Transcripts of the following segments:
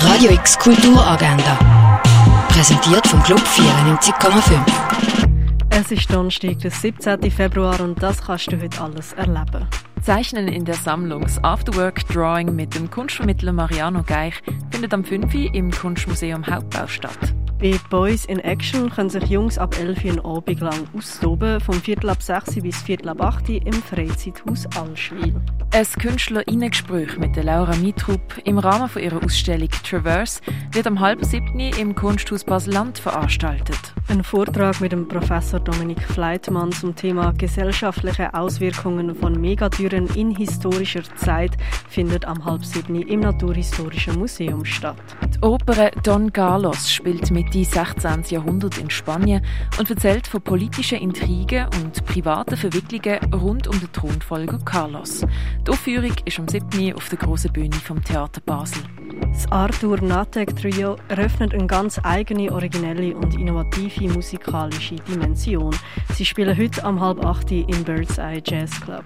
Radio X Kulturagenda. Präsentiert vom Club 94,5. Es ist Donnerstag, der 17. Februar und das kannst du heute alles erleben. Zeichnen in der Sammlung das Afterwork Drawing mit dem Kunstvermittler Mariano Geich findet am 5. im Kunstmuseum Hauptbau statt. Bei Boys in Action können sich Jungs ab 11 Uhr Abend lang austoben, vom Viertel ab 6 bis Viertel ab 8 im Freizeithaus Allschwil. Ein Künstlerinnengespräch mit der Laura Mitrup im Rahmen von ihrer Ausstellung Traverse wird am halben siebten im Kunsthaus Basel-Land veranstaltet. Ein Vortrag mit dem Professor Dominik Fleitmann zum Thema gesellschaftliche Auswirkungen von Megatüren in historischer Zeit findet am halb siebten im Naturhistorischen Museum statt. Die Oper Don Carlos spielt Mitte 16. Jahrhundert in Spanien und erzählt von politischen Intrigen und privaten Verwicklungen rund um den Thronfolger Carlos. Die Aufführung ist am 7. auf der grossen Bühne vom Theater Basel. Das Arthur Natek Trio eröffnet eine ganz eigene, originelle und innovative musikalische Dimension. Sie spielen heute am halb acht im Bird's Eye Jazz Club.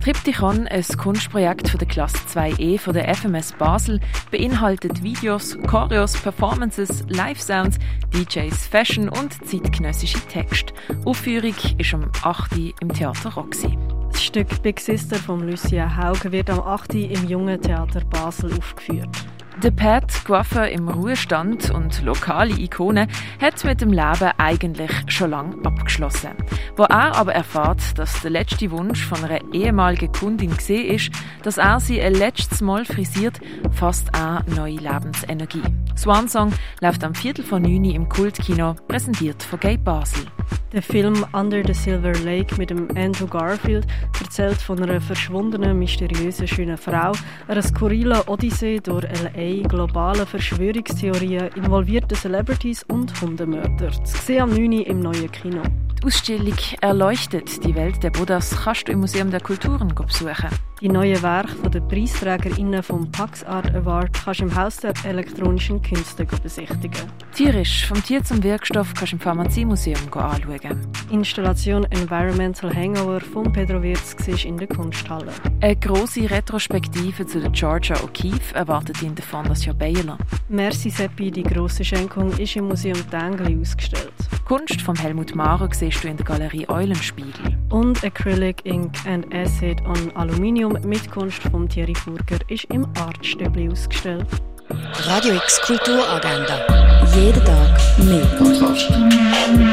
Triptychon, ein Kunstprojekt von der Klasse 2E von der FMS Basel, beinhaltet Videos, Choreos, Performances, Live-Sounds, DJs, Fashion und zeitgenössische Texte. Aufführung ist am 8. im Theater Roxy. Das Stück Big Sister von Lucia Haug wird am 8. im Jungen Theater Basel aufgeführt. Der Pat, Coiffeur im Ruhestand und lokale Ikone, hat mit dem Leben eigentlich schon lange abgeschlossen. Wo er aber erfährt, dass der letzte Wunsch von einer ehemaligen Kundin gesehen ist, dass er sie ein letztes Mal frisiert, fasst er neue Lebensenergie. Swan Song läuft am Viertel von neun im Kultkino, präsentiert von Gay Basel. Der Film Under the Silver Lake mit dem Andrew Garfield erzählt von einer verschwundenen, mysteriösen, schönen Frau, einer skurrilen Odyssee durch LA, globale Verschwörungstheorien, involvierte Celebrities und Hundemörder. Zu am 9. im neuen Kino. Die Ausstellung Erleuchtet, die Welt der Buddhas, kannst du im Museum der Kulturen besuchen. Die neuen Werke der PreisträgerInnen vom Pax Art Award kannst du im Haus der elektronischen Künste besichtigen. Tierisch, vom Tier zum Wirkstoff kannst du im Pharmaziemuseum anschauen. Installation Environmental Hangover von Pedro Wirz in der Kunsthalle. Eine grosse Retrospektive zu der Georgia O'Keeffe erwartet in der Fondation Baylor. Merci Seppi, die grosse Schenkung ist im Museum Tengli ausgestellt. Kunst von Helmut Maurer siehst du in der Galerie Eulenspiegel. Und Acrylic Ink and Acid on Aluminium mit Kunst von Thierry Furger ist im Artstübli ausgestellt. Radio X Kulturagenda. Jeden Tag mehr.